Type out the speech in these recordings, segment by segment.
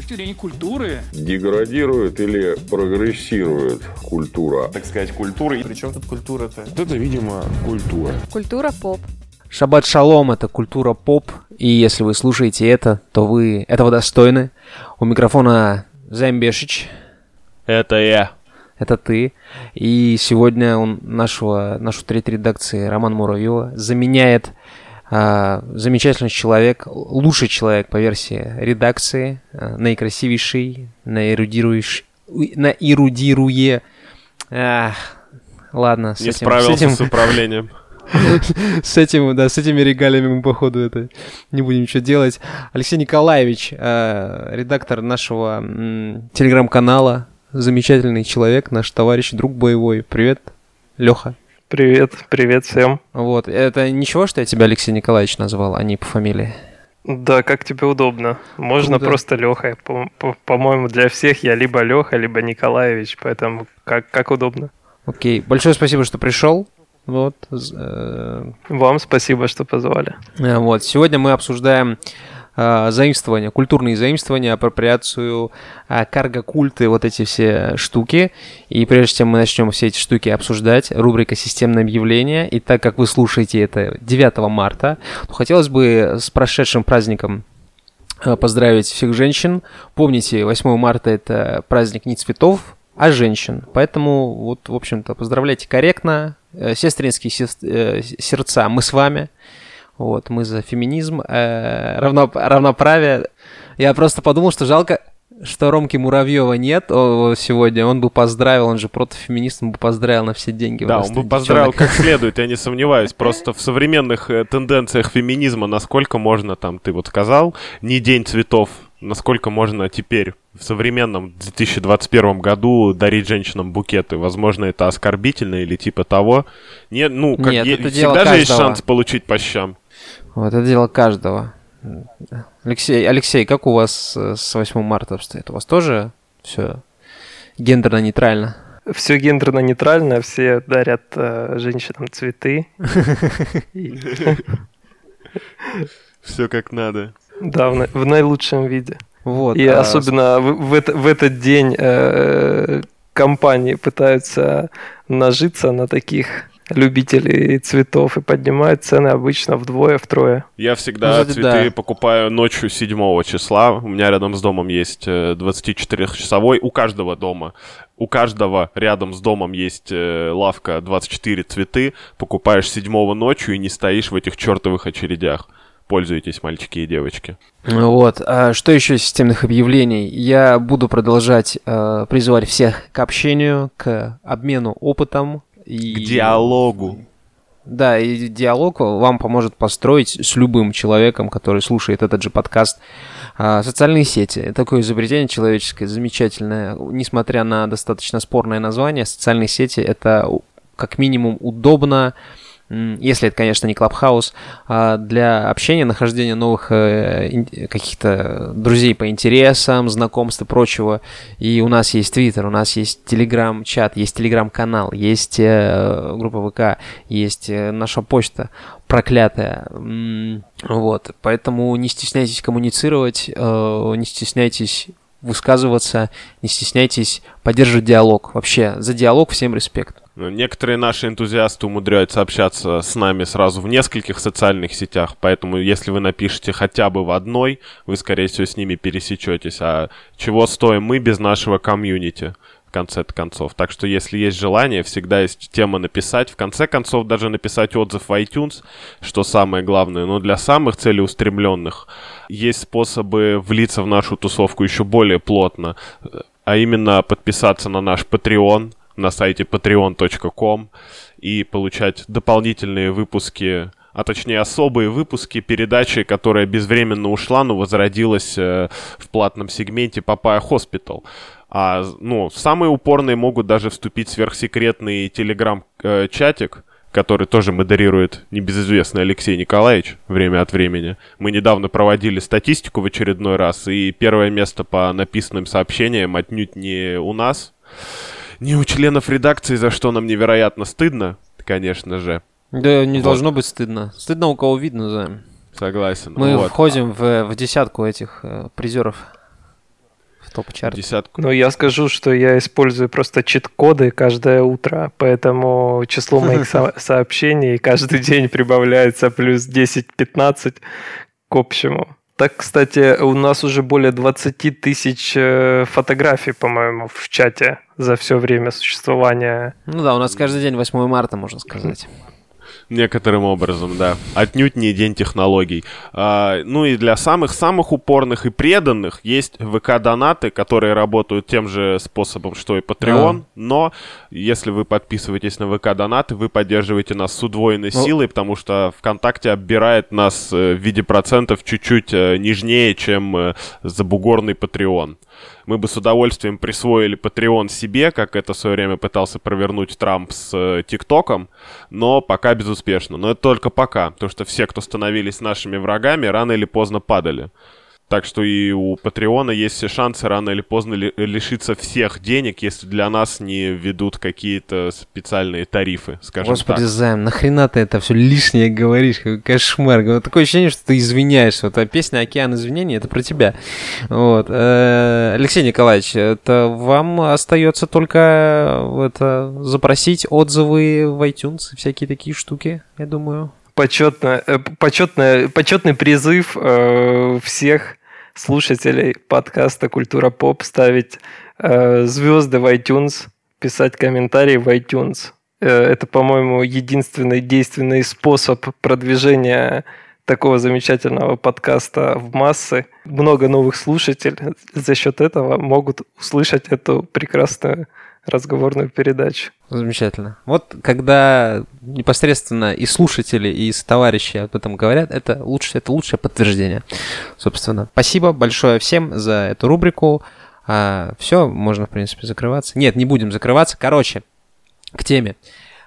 точки зрения культуры. Деградирует или прогрессирует культура? Так сказать, культура. И Причем тут культура-то? Это, видимо, культура. Культура поп. Шаббат шалом — это культура поп, и если вы слушаете это, то вы этого достойны. У микрофона Замбешич, Это я. это ты. И сегодня он нашего, нашу треть редакции Роман Муравьева заменяет замечательный человек, лучший человек по версии редакции, а, наикрасивейший, наэрудирующий, наэрудируе. Ах, ладно, с Не этим, справился с этим, с управлением. с этим, да, с этими регалиями мы, походу, это не будем ничего делать. Алексей Николаевич, редактор нашего телеграм-канала, замечательный человек, наш товарищ, друг боевой. Привет, Леха. Привет, привет всем. Вот, это ничего, что я тебя Алексей Николаевич назвал, а не по фамилии? Да, как тебе удобно. Можно Круто. просто Леха. По- по- По-моему, для всех я либо Леха, либо Николаевич, поэтому как, как удобно. Окей, большое спасибо, что пришел. Вот, э, Вам спасибо, что позвали. Э, Вот, сегодня мы обсуждаем заимствования, культурные заимствования, апроприацию, э, карго-культы, вот эти все штуки. И прежде чем мы начнем все эти штуки обсуждать, рубрика «Системное объявление». И так как вы слушаете это 9 марта, то хотелось бы с прошедшим праздником э, поздравить всех женщин. Помните, 8 марта это праздник не цветов, а женщин. Поэтому, вот, в общем-то, поздравляйте корректно. Э, Сестринские сес- э, сердца, мы с вами. Вот, мы за феминизм, э, равно- равноправие. Я просто подумал, что жалко, что Ромки Муравьева нет о, сегодня. Он бы поздравил, он же протофеминист, он бы поздравил на все деньги. Да, он бы поздравил как следует, я не сомневаюсь. Просто в современных э, тенденциях феминизма, насколько можно, там, ты вот сказал, не день цветов, насколько можно теперь в современном 2021 году дарить женщинам букеты. Возможно, это оскорбительно или типа того. Не, ну, как Нет, е- это дело всегда же есть шанс получить по щам. Вот, это дело каждого. Алексей, Алексей, как у вас э, с 8 марта обстоит? У вас тоже все гендерно-нейтрально? Все гендерно-нейтрально, все дарят э, женщинам цветы. Все как надо. Да, в наилучшем виде. Вот. И а, особенно в, в это- в этот день э, компании пытаются нажиться на таких любителей цветов и поднимают цены обычно вдвое, втрое. Я всегда Ну, кстати, цветы да. покупаю ночью 7 числа. У меня рядом с домом есть э, 24-часовой. У каждого дома. У каждого рядом с домом есть э, лавка 24 цветы. Покупаешь 7 ночью и не стоишь в этих чертовых очередях. Пользуйтесь, мальчики и девочки. Вот. А что еще из системных объявлений? Я буду продолжать э, призывать всех к общению, к обмену опытом. И... К диалогу. Да, и диалог вам поможет построить с любым человеком, который слушает этот же подкаст. А, Социальные сети. Такое изобретение человеческое, замечательное. Несмотря на достаточно спорное название, социальные сети — это как минимум удобно, если это, конечно, не Клабхаус, а для общения, нахождения новых э, каких-то друзей по интересам, знакомств и прочего. И у нас есть Твиттер, у нас есть Телеграм-чат, есть Телеграм-канал, есть э, группа ВК, есть э, наша почта проклятая. Вот, поэтому не стесняйтесь коммуницировать, не стесняйтесь высказываться, не стесняйтесь поддерживать диалог. Вообще, за диалог всем респект. Ну, Некоторые наши энтузиасты умудряются общаться с нами сразу в нескольких социальных сетях, поэтому если вы напишете хотя бы в одной, вы, скорее всего, с ними пересечетесь. А чего стоим мы без нашего комьюнити? в конце концов. Так что, если есть желание, всегда есть тема написать. В конце концов, даже написать отзыв в iTunes, что самое главное. Но для самых целеустремленных есть способы влиться в нашу тусовку еще более плотно. А именно подписаться на наш Patreon на сайте patreon.com и получать дополнительные выпуски а точнее особые выпуски передачи, которая безвременно ушла, но возродилась э, в платном сегменте Papaya Hospital. А, ну, самые упорные могут даже вступить в сверхсекретный телеграм-чатик, который тоже модерирует небезызвестный Алексей Николаевич время от времени. Мы недавно проводили статистику в очередной раз, и первое место по написанным сообщениям отнюдь не у нас, не у членов редакции, за что нам невероятно стыдно, конечно же. Да, не Вот. должно быть стыдно. Стыдно у кого видно, да. Согласен. Мы Вот. входим в, в десятку этих э, призеров. в топ-чарт. Десятку. Ну, я скажу, что я использую просто чит-коды каждое утро, поэтому число моих со- сообщений каждый день прибавляется плюс 10-15 к общему. Так, кстати, у нас уже более 20 тысяч э, фотографий, по-моему, в чате за все время существования. Ну да, у нас каждый день 8 марта, можно сказать. Некоторым образом, да. Отнюдь не день технологий. А, ну и для самых-самых упорных и преданных есть ВК-донаты, которые работают тем же способом, что и Patreon. А. Но если вы подписываетесь на ВК-донаты, вы поддерживаете нас с удвоенной Ну. силой, потому что ВКонтакте оббирает нас э, в виде процентов чуть-чуть э, нежнее, чем э, забугорный Patreon. Мы бы с удовольствием присвоили Patreon себе, как это в свое время пытался провернуть Трамп с э, ТикТоком, но пока безуспешно. Но это только пока, потому что все, кто становились нашими врагами, рано или поздно падали. Так что и у Патреона есть все шансы рано или поздно ли- лишиться всех денег, если для нас не введут какие-то специальные тарифы, скажем Господи, так. Займ, нахрена ты это все лишнее говоришь? Какой кошмар. Вот такое ощущение, что ты извиняешься. Вот а песня «Океан извинений» — это про тебя. Вот. Э, Алексей Николаевич, это вам остается только э, это, запросить отзывы в iTunes и всякие такие штуки, я думаю. Почетно, э, почетно, почетный призыв э, всех слушателей подкаста «Культура поп» ставить э, звезды в iTunes, писать комментарии в iTunes. Э, это, по-моему, единственный действенный способ продвижения такого замечательного подкаста в массы. Много новых слушателей за счет этого могут услышать эту прекрасную разговорную передачу. Замечательно. Вот когда непосредственно и слушатели, и товарищи об этом говорят, это, лучше, это лучшее подтверждение. Собственно, спасибо большое всем за эту рубрику. все, можно, в принципе, закрываться. Нет, не будем закрываться. Короче, к теме.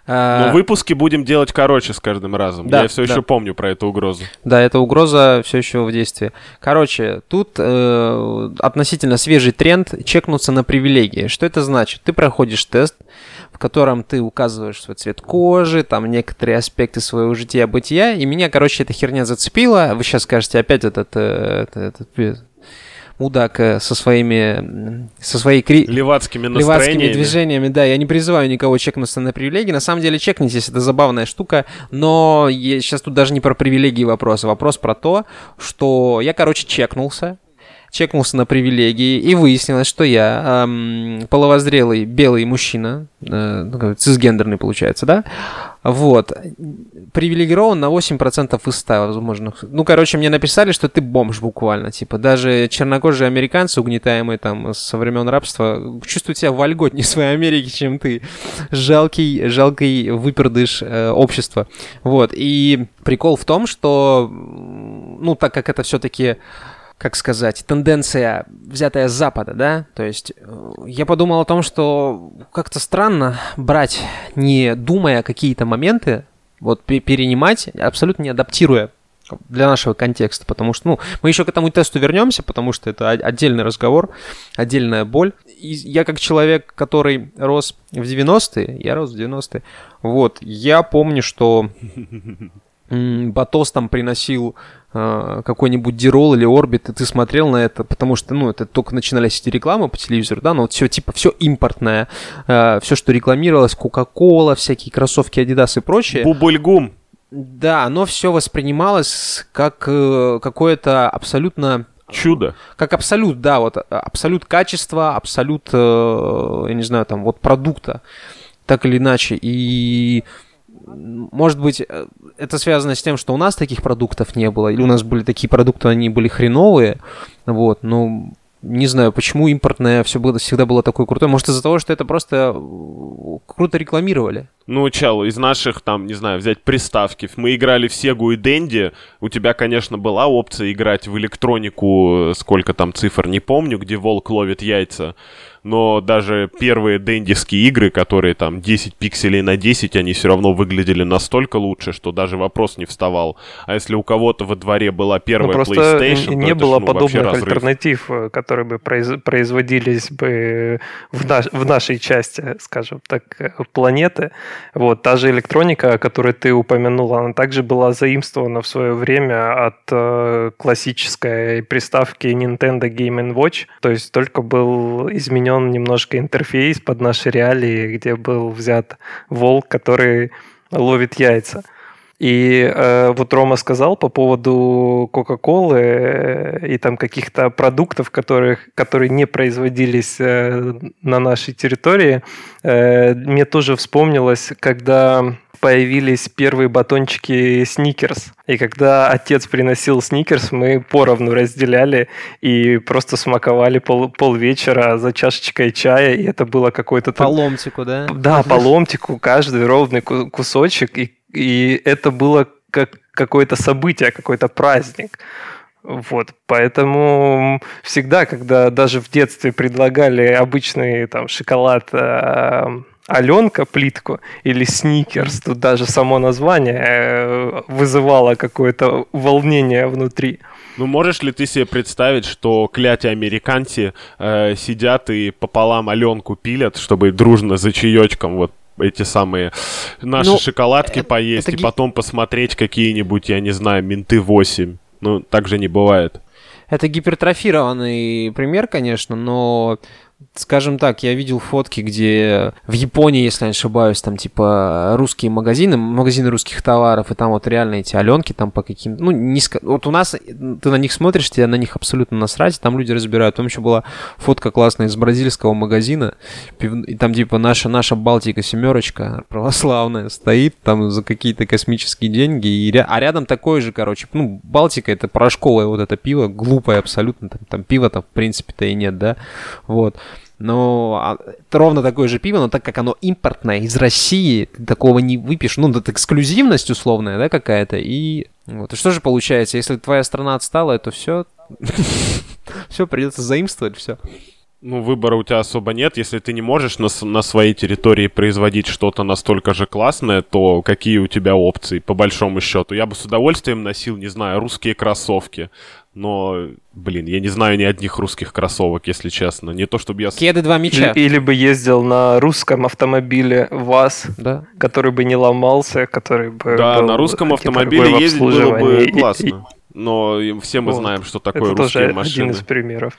А, Но выпуски будем делать короче с каждым разом. Да, Я все да. еще помню про эту угрозу. Да, эта угроза все еще в действии. Короче, тут э, относительно свежий тренд чекнуться на привилегии. Что это значит? Ты проходишь тест, в котором ты указываешь свой цвет кожи, там некоторые аспекты своего жития-бытия, и меня, короче, эта херня зацепила. Вы сейчас скажете опять этот, э, этот, этот, мудак э, со своими, со своей кри... Левацкими Левацкими движениями, да, я не призываю никого чекнуться на привилегии. На самом деле чекнитесь, это забавная штука, но я, сейчас тут даже не про привилегии вопрос, а вопрос про то, что я, короче, чекнулся, чекнулся на привилегии, и выяснилось, что я эм, половозрелый белый мужчина, э, цисгендерный получается, да, вот, привилегирован на 8% из 100 возможных. Ну, короче, мне написали, что ты бомж буквально, типа, даже чернокожие американцы, угнетаемые там со времен рабства, чувствуют себя вольготнее своей Америки, чем ты. Жалкий, жалкий выпердыш э, общества. Вот, и прикол в том, что, ну, так как это все-таки как сказать, тенденция, взятая с Запада, да, то есть э, я подумал о том, что как-то странно брать, не думая какие-то моменты, вот пе- перенимать, абсолютно не адаптируя для нашего контекста, потому что, ну, мы еще к этому тесту вернемся, потому что это отдельный разговор, отдельная боль. И я как человек, который рос в 90-е, я рос в 90-е, вот, я помню, что Батос там приносил э, какой-нибудь Дирол или Орбит, и ты смотрел на это, потому что, ну, это только начинались эти рекламы по телевизору, да, но вот все, типа, все импортное, все, что рекламировалось, Кока-Кола, всякие кроссовки Adidas и прочее, Бубульгум. да, оно все воспринималось как э, какое-то абсолютно Чудо. как абсолют, да, вот а, абсолют качества, абсолют, э, я не знаю, там, вот продукта, так или иначе. И, может быть, э, это связано с тем, что у нас таких продуктов не было, или у нас были такие продукты, они были хреновые, вот, но не знаю, почему импортное все было, всегда было такое крутое. Может, из-за того, что это просто э, круто рекламировали. Ну, чел, из наших, там, не знаю, взять приставки. Мы играли в Сегу и Дэнди. У тебя, конечно, была опция играть в электронику, э, сколько там цифр, не помню, где волк ловит яйца. Но даже первые дэндевские игры, которые там 10 пикселей на 10, они все равно выглядели настолько лучше, что даже вопрос не вставал. А если у кого-то во дворе была Ну, первая просто PlayStation, то не это ж, было ну, подобных альтернатив, э, которые бы произ- производились бы в, наш- в нашей части, скажем так, э, планеты. Вот, та же электроника, которую ты упомянул, она также была заимствована в свое время от э, классической приставки Nintendo Game Watch, то есть только был изменен немножко интерфейс под наши реалии, где был взят волк, который ловит яйца. И э, вот Рома сказал по поводу Кока-Колы э, и там каких-то продуктов, которых, которые не производились э, на нашей территории. Э, мне тоже вспомнилось, когда появились первые батончики Сникерс. И когда отец приносил Сникерс, мы поровну разделяли и просто смаковали пол, полвечера за чашечкой чая, и это было какой-то... По ломтику, да? Да, по ломтику, каждый ровный кусочек, и и это было как какое-то событие, какой-то праздник. Вот, поэтому всегда, когда даже в детстве предлагали обычный там шоколад э, Аленка плитку или Сникерс, тут даже само название э, вызывало какое-то волнение внутри. Ну, можешь ли ты себе представить, что кляти американцы э, сидят и пополам Аленку пилят, чтобы дружно за чаечком вот эти самые наши ну, шоколадки это, поесть это... и потом посмотреть какие-нибудь, я не знаю, менты 8. Ну, так же не бывает. Это гипертрофированный пример, конечно, но скажем так, я видел фотки, где в Японии, если я не ошибаюсь, там типа русские магазины, магазины русских товаров, и там вот реально эти Аленки там по каким ну, низко... Вот у нас, ты на них смотришь, тебе на них абсолютно насрать, там люди разбирают. Там еще была фотка классная из бразильского магазина, и там типа наша, наша Балтика семерочка православная стоит там за какие-то космические деньги, и а рядом такое же, короче, ну, Балтика это порошковое вот это пиво, глупое абсолютно, там, там пива-то в принципе-то и нет, да, вот. Но а, это ровно такое же пиво, но так как оно импортное из России, ты такого не выпьешь. Ну, это эксклюзивность условная, да, какая-то. И вот. И что же получается, если твоя страна отстала, то все, все придется заимствовать, все. Ну, выбора у тебя особо нет. Если ты не можешь на, на своей территории производить что-то настолько же классное, то какие у тебя опции, по большому счету? Я бы с удовольствием носил, не знаю, русские кроссовки. Но, блин, я не знаю ни одних русских кроссовок, если честно. Не то, чтобы я... Кеды два мяча. Или, или бы ездил на русском автомобиле ВАЗ, да. который бы не ломался, который бы Да, был, на русском автомобиле ездить было бы классно. Но все мы вот. знаем, что такое Это русские тоже машины. один из примеров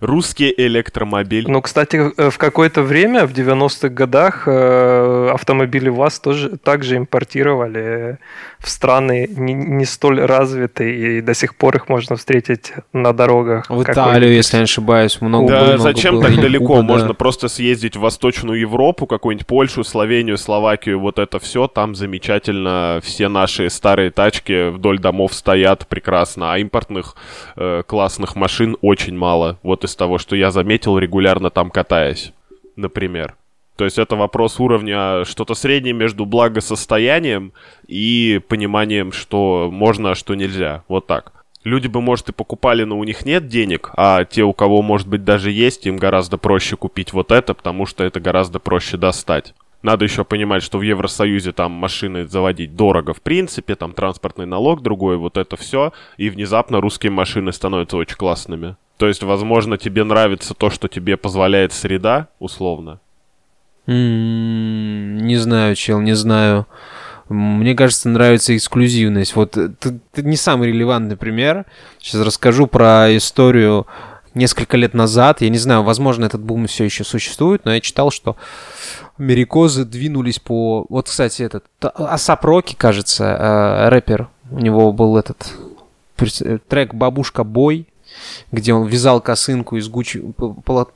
русский электромобиль. Ну, кстати, э, в какое-то время, в 90-х годах, э, автомобили ВАЗ тоже также импортировали в страны не, не столь развитые, и до сих пор их можно встретить на дорогах. В Италию, если я не ошибаюсь, много Да, много зачем было. так далеко? Куба, можно да. просто съездить в Восточную Европу, какую-нибудь Польшу, Словению, Словакию, вот это все, там замечательно, все наши старые тачки вдоль домов стоят прекрасно, а импортных э, классных машин очень мало. Вот и из того, что я заметил, регулярно там катаясь, например. То есть это вопрос уровня что-то среднее между благосостоянием и пониманием, что можно, а что нельзя. Вот так. Люди бы, может, и покупали, но у них нет денег, а те, у кого, может быть, даже есть, им гораздо проще купить вот это, потому что это гораздо проще достать. Надо еще понимать, что в Евросоюзе там машины заводить дорого в принципе, там транспортный налог другой, вот это все, и внезапно русские машины становятся очень классными. То есть, возможно, тебе нравится то, что тебе позволяет среда, условно. Mm, не знаю, чел, не знаю. Мне кажется, нравится эксклюзивность. Вот это, это не самый релевантный пример. Сейчас расскажу про историю несколько лет назад. Я не знаю, возможно, этот бум все еще существует, но я читал, что америкозы двинулись по... Вот, кстати, этот... Асап Роки, кажется, э, рэпер. У него был этот трек «Бабушка Бой», где он вязал косынку из Гуччи,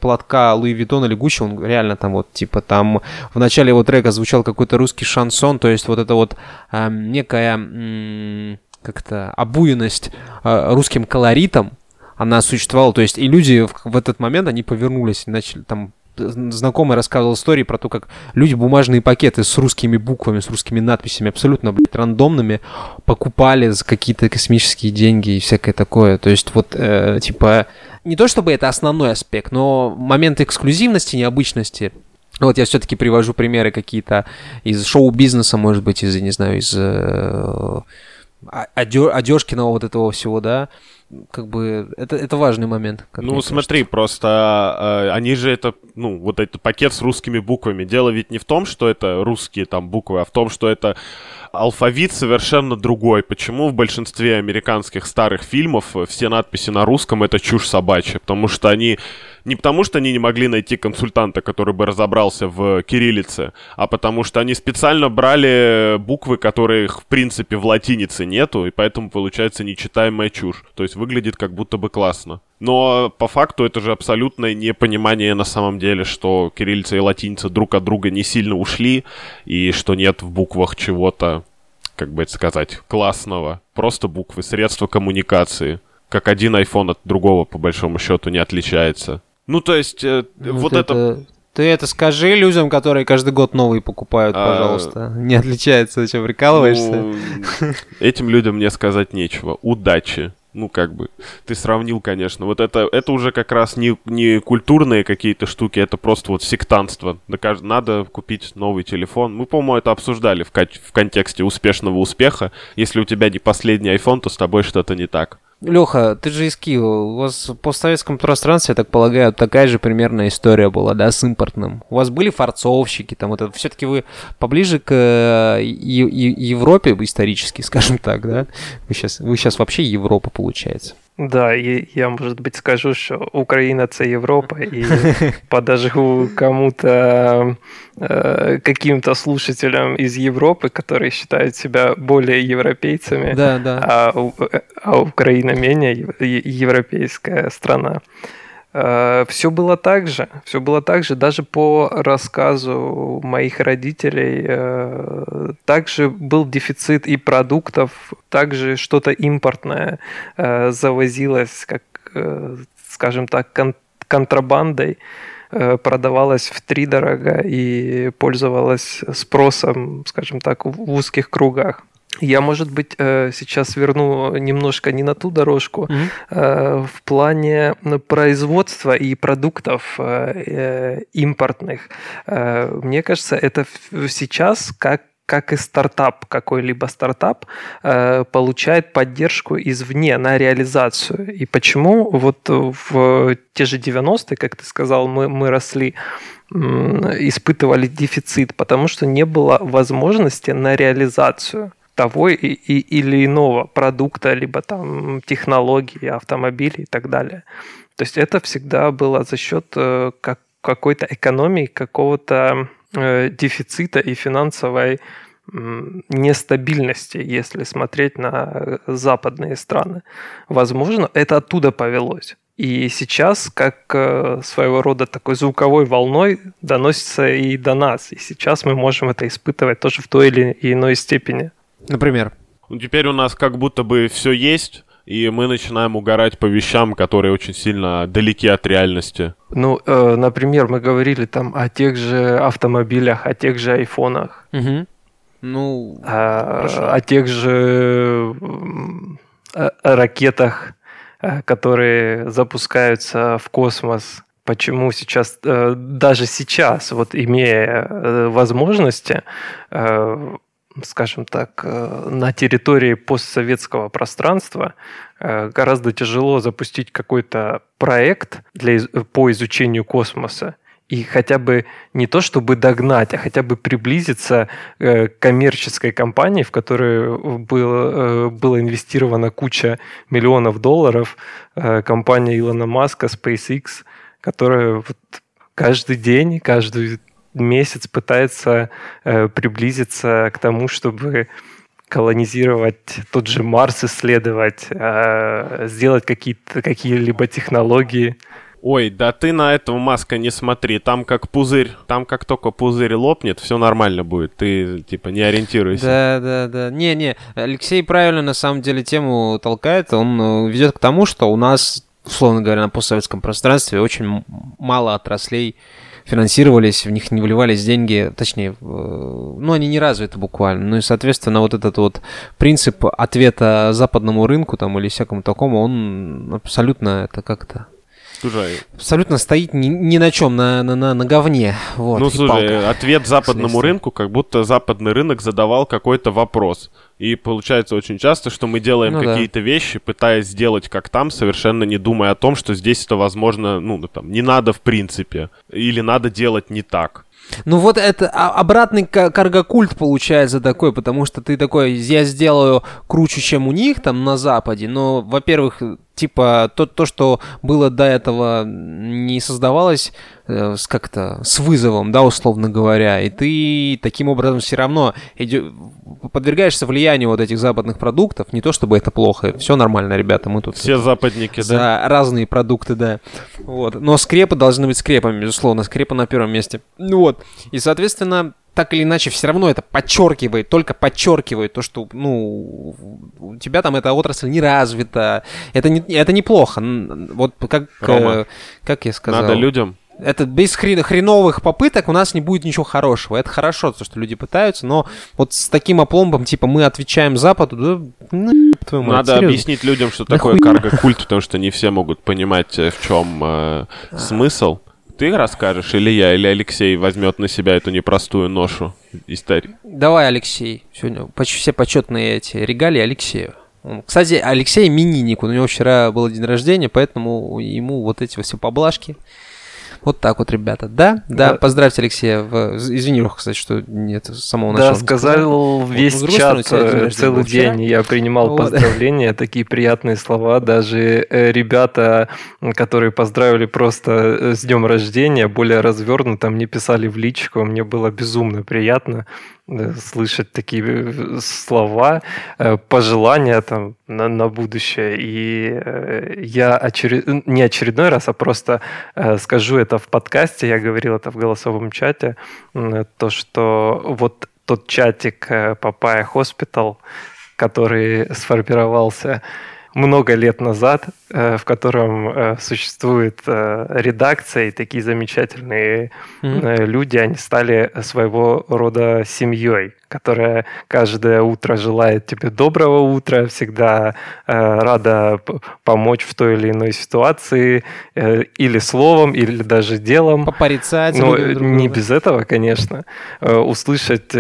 платка Луи Виттон или Гуччи, он реально там вот, типа, там в начале его трека звучал какой-то русский шансон, то есть вот это вот э, некая э, как-то обуенность э, русским колоритом, она существовала, то есть и люди в, в этот момент, они повернулись, начали там знакомый рассказывал истории про то, как люди бумажные пакеты с русскими буквами, с русскими надписями, абсолютно, блядь, рандомными, покупали за какие-то космические деньги и всякое такое. То есть вот, э, типа, не то чтобы это основной аспект, но момент эксклюзивности, необычности, вот я все-таки привожу примеры какие-то из шоу-бизнеса, может быть, из, не знаю, из э, одежкиного вот этого всего, да, как бы это, это важный момент. ну, смотри, кажется. просто э, они же это, ну, вот этот пакет с русскими буквами. Дело ведь не в том, что это русские там буквы, а в том, что это алфавит совершенно другой. Почему в большинстве американских старых фильмов все надписи на русском это чушь собачья? Потому что они не потому, что они не могли найти консультанта, который бы разобрался в кириллице, а потому что они специально брали буквы, которых в принципе в латинице нету, и поэтому получается нечитаемая чушь. То есть выглядит как будто бы классно. Но по факту это же абсолютное непонимание на самом деле, что кириллица и латиница друг от друга не сильно ушли, и что нет в буквах чего-то, как бы это сказать, классного. Просто буквы, средства коммуникации. Как один iPhone от другого, по большому счету, не отличается. Ну, то есть, э, ну, вот это... это... Ты это скажи людям, которые каждый год новые покупают, а... пожалуйста. Не отличается, зачем прикалываешься? Ну, этим людям мне сказать нечего. Удачи. Ну, как бы, ты сравнил, конечно. Вот это, это уже как раз не, не культурные какие-то штуки, это просто вот сектантство. Надо купить новый телефон. Мы, по-моему, это обсуждали в, в контексте успешного успеха. Если у тебя не последний iPhone, то с тобой что-то не так. Леха, ты же из Киева. У вас в постсоветском пространстве, я так полагаю, такая же примерная история была, да, с импортным. У вас были фарцовщики, там вот это. Все-таки вы поближе к э, Европе исторически, скажем так, да? Вы сейчас, вы сейчас вообще Европа, получается. Да, і я, может быть, скажу, що Україна це Європа, і подожгу кому-то, э, каким-то слушателям из Европы, которые считают себя более европейцами, да, да. А, а Украина менее европейская страна. Э, все было так же, все было так же, даже по рассказу моих родителей, э, также был дефицит и продуктов, также что-то импортное э, завозилось, как, скажем так, контрабандой, продавалось в три дорого и пользовалось спросом, скажем так, в узких кругах. Я, может быть, э, сейчас верну немножко не на ту дорожку. Mm-hmm. В плане производства и продуктов э, импортных. Мне кажется, это сейчас как как и стартап, какой-либо стартап, получает поддержку извне на реализацию. И почему вот в те же 90-е, как ты сказал, мы, мы росли, испытывали дефицит, потому что не было возможности на реализацию того и, и, или иного продукта, либо там технологии, автомобилей и так далее. То есть это всегда было за счет э, как, какой-то экономии, какого-то э, дефицита и финансовой нестабильности, если смотреть на западные страны. Возможно, это оттуда повелось. И сейчас, как э, своего рода такой звуковой волной, доносится и до нас. И сейчас мы можем это испытывать тоже в той или иной степени. Например? Ну, теперь у нас как будто бы все есть, и мы начинаем угорать по вещам, которые очень сильно далеки от реальности. Ну, э, например, мы говорили там о тех же автомобилях, о тех же айфонах. Угу. Ну, а, о тех же э, ракетах, э, которые запускаются в космос. Почему сейчас, э, даже сейчас, вот имея возможности, скажем так, э, на территории постсоветского пространства э, гораздо тяжело запустить какой-то проект для, по изучению космоса. И хотя бы не то чтобы догнать, а хотя бы приблизиться э, к коммерческой компании, в которую было, было инвестирована куча миллионов долларов, компания Илона Маска, SpaceX, которая вот каждый день, каждую месяц пытается э, приблизиться к тому, чтобы колонизировать тот же Марс, исследовать, э, сделать какие-то какие-либо технологии. Ой, да ты на этого Маска не смотри, там как пузырь, там как только пузырь лопнет, все нормально будет, ты типа не ориентируйся. Да, да, да. Не-не, Алексей правильно на самом деле тему толкает, он э, ведет к тому, что у нас, условно говоря, на постсоветском пространстве очень мало отраслей, финансировались, в них не вливались деньги, точнее, ну, они не развиты буквально. Ну и, соответственно, вот этот вот принцип ответа западному рынку там или всякому такому, он абсолютно это как-то Слушай, абсолютно стоит ни, ни на чем, на, на, на, на говне. Вот, ну слушай, палка. ответ западному Следствие. рынку, как будто западный рынок задавал какой-то вопрос. И получается очень часто, что мы делаем Ну да. какие-то вещи, пытаясь сделать как там, совершенно не думая о том, что здесь это возможно, ну, ну, там, не надо в принципе. Или надо делать не так. Ну вот это а- обратный ка- каргокульт получается такой, потому что ты такой, я сделаю круче, чем у них там на Западе, но, во-первых, типа то, то что было до этого, не создавалось э, как-то с вызовом, да, условно говоря, и ты таким образом все равно идё- подвергаешься влиянию вот этих западных продуктов, не то чтобы это плохо, все нормально, ребята, мы тут Все западники, да? за разные продукты, да. Вот. Но скрепы должны быть скрепами, безусловно. Скрепа на первом месте. Ну вот. И, соответственно, так или иначе, все равно это подчеркивает, только подчеркивает то, что, ну, у тебя там эта отрасль не развита. Это, не, это неплохо. Вот как, Рома, э, как я сказал. Надо людям Это без хрен- хреновых попыток у нас не будет ничего хорошего. Это хорошо, то, что люди пытаются, но вот с таким опломбом, типа, мы отвечаем Западу, да, ну, твою мать, Надо серьезно. объяснить людям, что Да такое хуйня. карго-культ, потому что не все могут понимать, э, в чем э, смысл. Ты расскажешь, или я, или Алексей возьмет на себя эту непростую ношу истории. Давай, Алексей. Сегодня поч- все почетные эти регалии Алексею. Кстати, Алексей именинник. У него вчера был день рождения, поэтому ему вот эти все поблажки. Вот так вот, ребята. Да, да, Да. поздравьте Алексея. В... Извини, кстати, что нет самого Да, начала. не сказал весь Ну, другой стороны, чат день э, целый день. Я принимал Вот. поздравления, такие приятные слова. Даже э, ребята, которые поздравили просто э, с днем рождения, более развернуто мне писали в личку. Мне было безумно приятно слышать такие э, слова, э, пожелания там на, на будущее. И э, я очеред- не очередной раз, а просто э, скажу это в подкасте, я говорил это в голосовом чате, то, что вот тот чатик э, Папая Hospital, который сформировался много лет назад, э, в котором э, существует э, редакция и такие замечательные э, люди, они стали своего рода семьей, которая каждое утро желает тебе доброго утра, всегда рада помочь в той или иной ситуации, или словом, или даже делом. Попорицать. Но не без этого, конечно. Услышать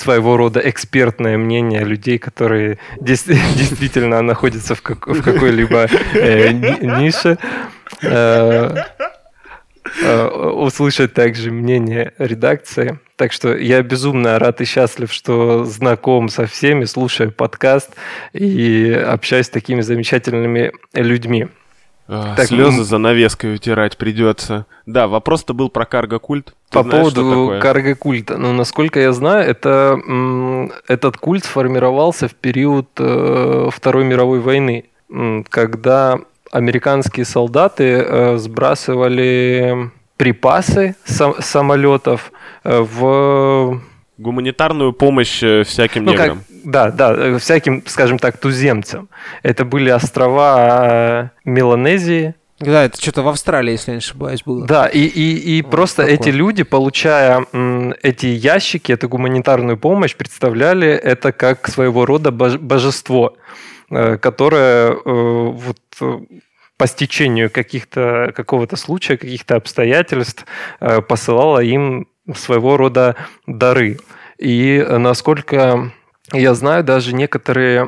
своего рода экспертное мнение людей, которые действительно находятся в, как- в какой-либо э, ни- нише. Э, э, Услышать также мнение редакции. Так что я безумно рад и счастлив, что знаком со всеми, слушаю подкаст и общаюсь с такими замечательными людьми. А, Так, Слезы м- занавеской утирать придется. Да, вопрос-то был про карго-культ. Ты По знаешь, поводу карго-культа. Ну, насколько я знаю, это, этот культ сформировался в период э, Второй мировой войны, когда американские солдаты э, сбрасывали припасы с самолетов э, в Гуманитарную помощь э, всяким ну, как, неграм. да, да, э, всяким, скажем так, туземцам. Это были острова э, Меланезии, Да, это что-то в Австралии, если я не ошибаюсь, было. Да, и, и, и Вот просто такое. эти люди, получая м, эти ящики, эту гуманитарную помощь, представляли это как своего рода бож- божество, которое э, вот по стечению каких-то какого-то случая, каких-то обстоятельств э, посылало им своего рода дары. И э, насколько я знаю, даже некоторые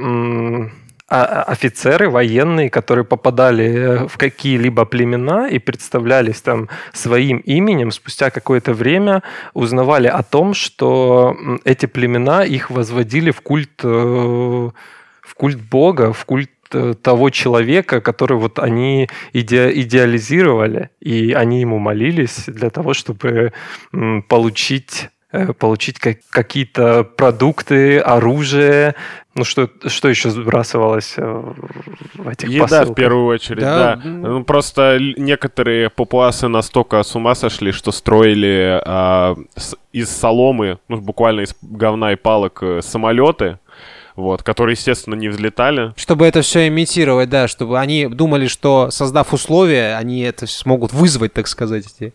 а- а- офицеры военные, которые попадали э, в какие-либо племена и представлялись там своим именем, спустя какое-то время узнавали о том, что эти племена их возводили в культ, э, в культ Бога, в культ того человека, который вот они иде- идеализировали, и они ему молились для того, чтобы получить э, получить как- какие-то продукты, оружие. Ну, что, что еще сбрасывалось э, в этих Еда в посылках? первую очередь, Да, да. Ну, просто некоторые папуасы настолько с ума сошли, что строили а, с- из соломы, ну, буквально из говна и палок э, самолеты, вот, которые, естественно, не взлетали. Чтобы это все имитировать, да, чтобы они думали, что создав условия, они это смогут вызвать, так сказать, эти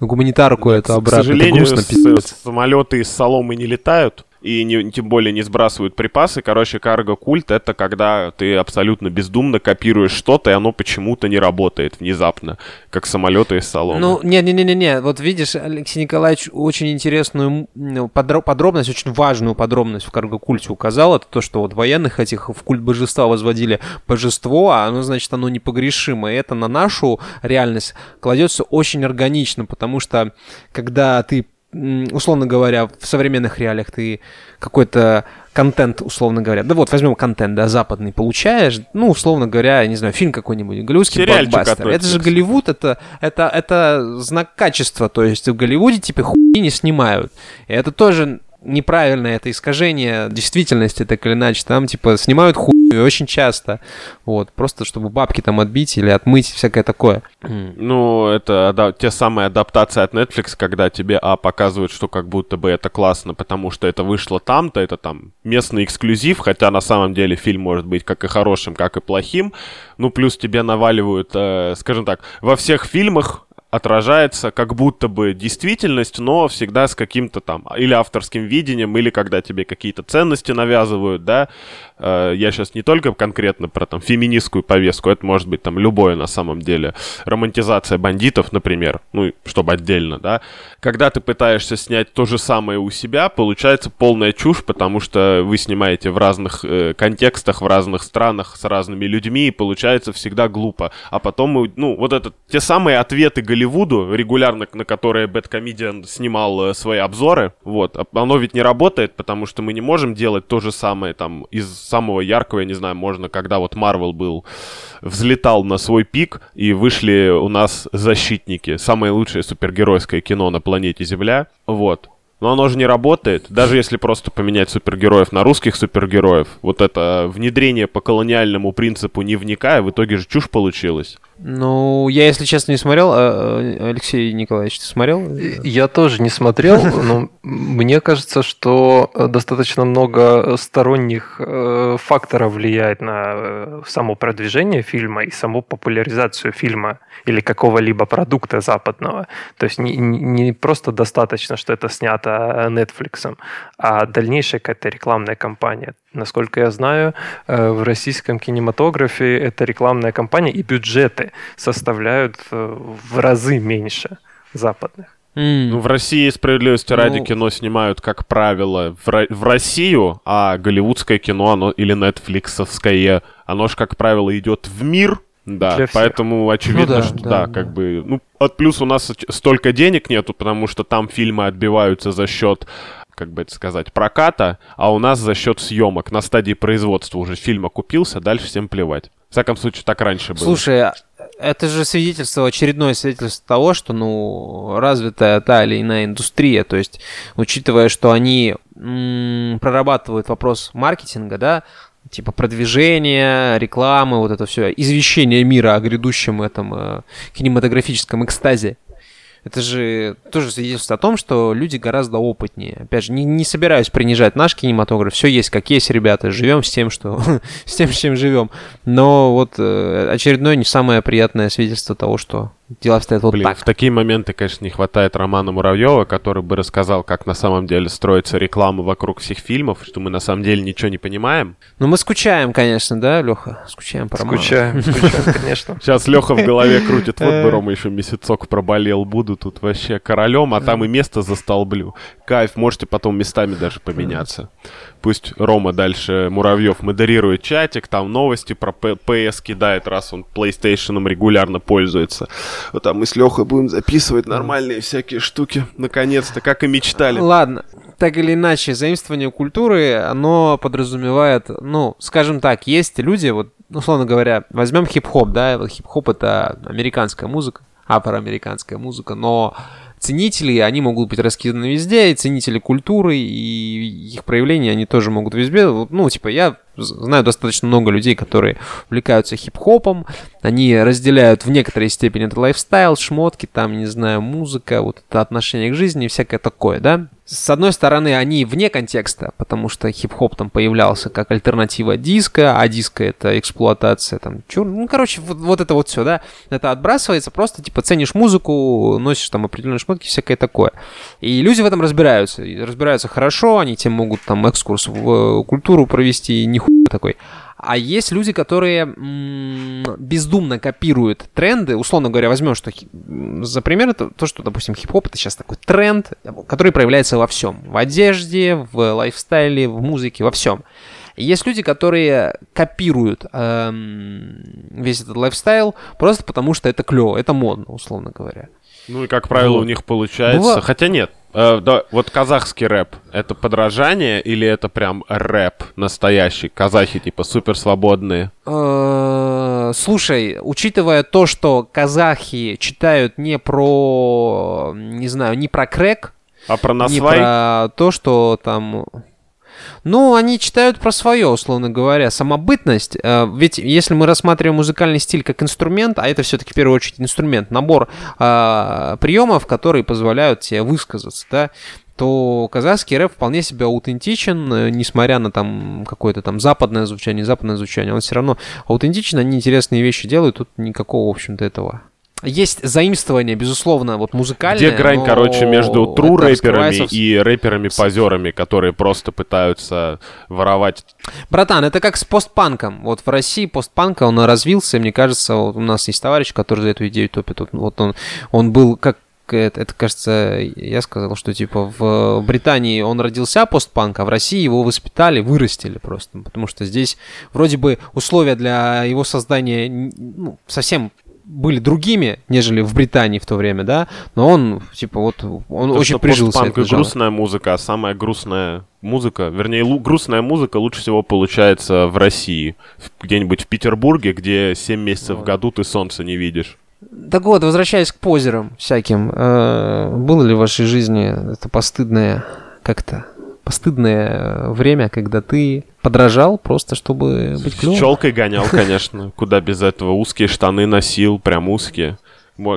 гуманитарку эту К- обратно. К сожалению, это грустно, самолеты из соломы не летают. И не, тем более не сбрасывают припасы. Короче, карго-культ — это когда ты абсолютно бездумно копируешь что-то, и оно почему-то не работает внезапно, как самолеты из салона. Ну, не-не-не-не, вот видишь, Алексей Николаевич очень интересную ну, подробность, очень важную подробность в карго-культе указал, это то, что вот военных этих в культ божества возводили божество, а оно, значит, оно непогрешимо, и это на нашу реальность кладется очень органично, потому что когда ты условно говоря, в современных реалиях ты какой-то контент, условно говоря, да вот возьмем контент, да, западный, получаешь, ну, условно говоря, я не знаю, фильм какой-нибудь, голливудский Сериальчик блокбастер. Это же Голливуд, это, это, это знак качества, то есть в Голливуде типа хуйни не снимают. И это тоже неправильное это искажение действительности, так или иначе. Там, типа, снимают хуй очень часто. Вот, просто чтобы бабки там отбить или отмыть, всякое такое. Ну, это да, те самые адаптации от Netflix, когда тебе, а, показывают, что как будто бы это классно, потому что это вышло там-то, это там местный эксклюзив, хотя на самом деле фильм может быть как и хорошим, как и плохим. Ну, плюс тебе наваливают, э, скажем так, во всех фильмах отражается как будто бы действительность, но всегда с каким-то там или авторским видением, или когда тебе какие-то ценности навязывают, да. Э, я сейчас не только конкретно про там феминистскую повестку, это может быть там любое на самом деле. Романтизация бандитов, например, ну, чтобы отдельно, да. Когда ты пытаешься снять то же самое у себя, получается полная чушь, потому что вы снимаете в разных э, контекстах, в разных странах, с разными людьми, и получается всегда глупо. А потом, ну, вот это те самые ответы Голливуду, регулярно на которые Бэткомедиан снимал э, свои обзоры, вот, оно ведь не работает, потому что мы не можем делать то же самое там из самого яркого, я не знаю, можно, когда вот Марвел был, взлетал на свой пик, и вышли у нас защитники, самое лучшее супергеройское кино на планете Земля, вот. Но оно же не работает, даже если просто поменять супергероев на русских супергероев. Вот это внедрение по колониальному принципу не вникая, в итоге же чушь получилась. Ну, я, если честно, не смотрел. А, Алексей Николаевич, ты смотрел? Я тоже не смотрел, но мне кажется, что достаточно много сторонних э, факторов влияет на э, само продвижение фильма и саму популяризацию фильма или какого-либо продукта западного. То есть не, не просто достаточно, что это снято Netflix, а дальнейшая какая-то рекламная кампания. Насколько я знаю, э, в российском кинематографе это рекламная кампания и бюджеты составляют э, в разы меньше западных. Mm. Ну, в России справедливости ну... ради кино снимают, как правило, в, в Россию, а голливудское кино, оно или нетфликсовское, оно же, как правило, идет в мир. Да, поэтому очевидно, ну, да, что да, да, да, как бы. Ну, от плюс у нас столько денег нету, потому что там фильмы отбиваются за счет как бы это сказать, проката, а у нас за счет съемок на стадии производства уже фильм окупился, дальше всем плевать. В всяком случае, так раньше было. Слушай, это же свидетельство, очередное свидетельство того, что, ну, развитая та или иная индустрия, то есть, учитывая, что они м- прорабатывают вопрос маркетинга, да, типа продвижения, рекламы, вот это все, извещение мира о грядущем этом э, кинематографическом экстазе, это же тоже свидетельствует о том, что люди гораздо опытнее. Опять же, не, не собираюсь принижать наш кинематограф. Все есть как есть, ребята. Живем с тем, что с тем, с чем живем. Но вот э, очередное не самое приятное свидетельство того, что дела обстоят вот Блин, так. в такие моменты, конечно, не хватает Романа Муравьева, который бы рассказал, как на самом деле строится реклама вокруг всех фильмов, что мы на самом деле ничего не понимаем. Ну, мы скучаем, конечно, да, Леха? Скучаем по Роману. Скучаем, скучаем, конечно. Сейчас Леха в голове крутит, вот бы Рома еще месяцок проболел, буду тут вообще королем, а там и место застолблю. Кайф, можете потом местами даже поменяться. Пусть Рома дальше Муравьев модерирует чатик, там новости про PS кидает, раз он PlayStation регулярно пользуется. Вот там мы с Лехой будем записывать нормальные всякие штуки. Наконец-то, как и мечтали. Ладно, так или иначе, заимствование культуры, оно подразумевает, ну, скажем так, есть люди, вот, условно говоря, возьмем хип-хоп, да, хип-хоп это американская музыка, афроамериканская музыка, но ценители, они могут быть раскиданы везде, и ценители культуры, и их проявления, они тоже могут везде. Ну, типа, я знаю достаточно много людей, которые увлекаются хип-хопом, они разделяют в некоторой степени это лайфстайл, шмотки, там, не знаю, музыка, вот это отношение к жизни и всякое такое, да. С одной стороны, они вне контекста, потому что хип-хоп там появлялся как альтернатива диска, а диско это эксплуатация там, чур... ну, короче, вот, вот это вот все, да, это отбрасывается, просто, типа, ценишь музыку, носишь там определенные шмотки, всякое такое. И люди в этом разбираются, разбираются хорошо, они тем могут там экскурс в культуру провести, нихуя такой. А есть люди, которые м- бездумно копируют тренды. Условно говоря, возьмем, что за пример это то, что, допустим, хип-хоп это сейчас такой тренд, который проявляется во всем. В одежде, в лайфстайле, в музыке, во всем. есть люди, которые копируют эм, весь этот лайфстайл просто потому, что это клево, это модно, условно говоря. Ну и, как правило, вот. у них получается... Быва... Хотя нет, Э, да, вот казахский рэп, это подражание или это прям рэп настоящий? Казахи типа супер свободные? Э, слушай, учитывая то, что казахи читают не про, не знаю, не про крэк, а про насвай? Не про то, что там... Ну, они читают про свое, условно говоря, самобытность. Э, ведь если мы рассматриваем музыкальный стиль как инструмент, а это все-таки в первую очередь инструмент, набор э, приемов, которые позволяют тебе высказаться, да, то казахский рэп вполне себе аутентичен, э, несмотря на там какое-то там западное звучание, западное звучание, он все равно аутентичен, они интересные вещи делают, тут никакого, в общем-то, этого есть заимствование, безусловно, вот музыкальное. Где грань, короче, между тру рэперами и рэперами-позерами, которые просто пытаются воровать? Братан, это как с постпанком. Вот в России постпанка, он развился, мне кажется, вот у нас есть товарищ, который за эту идею топит. Вот он, он был как это, это, кажется, я сказал, что типа в Британии он родился постпанк, а в России его воспитали, вырастили просто, потому что здесь вроде бы условия для его создания ну, совсем были другими, нежели в Британии в то время, да, но он, типа, вот, он то, очень прижился. Панк грустная музыка, а самая грустная музыка, вернее, грустная музыка лучше всего получается в России, где-нибудь в Петербурге, где 7 месяцев вот. в году ты солнца не видишь. Так вот, возвращаясь к позерам всяким, э, было ли в вашей жизни это постыдное как-то постыдное время, когда ты подражал просто, чтобы быть клёвым. С челкой гонял, конечно. Куда без этого. Узкие штаны носил, прям узкие.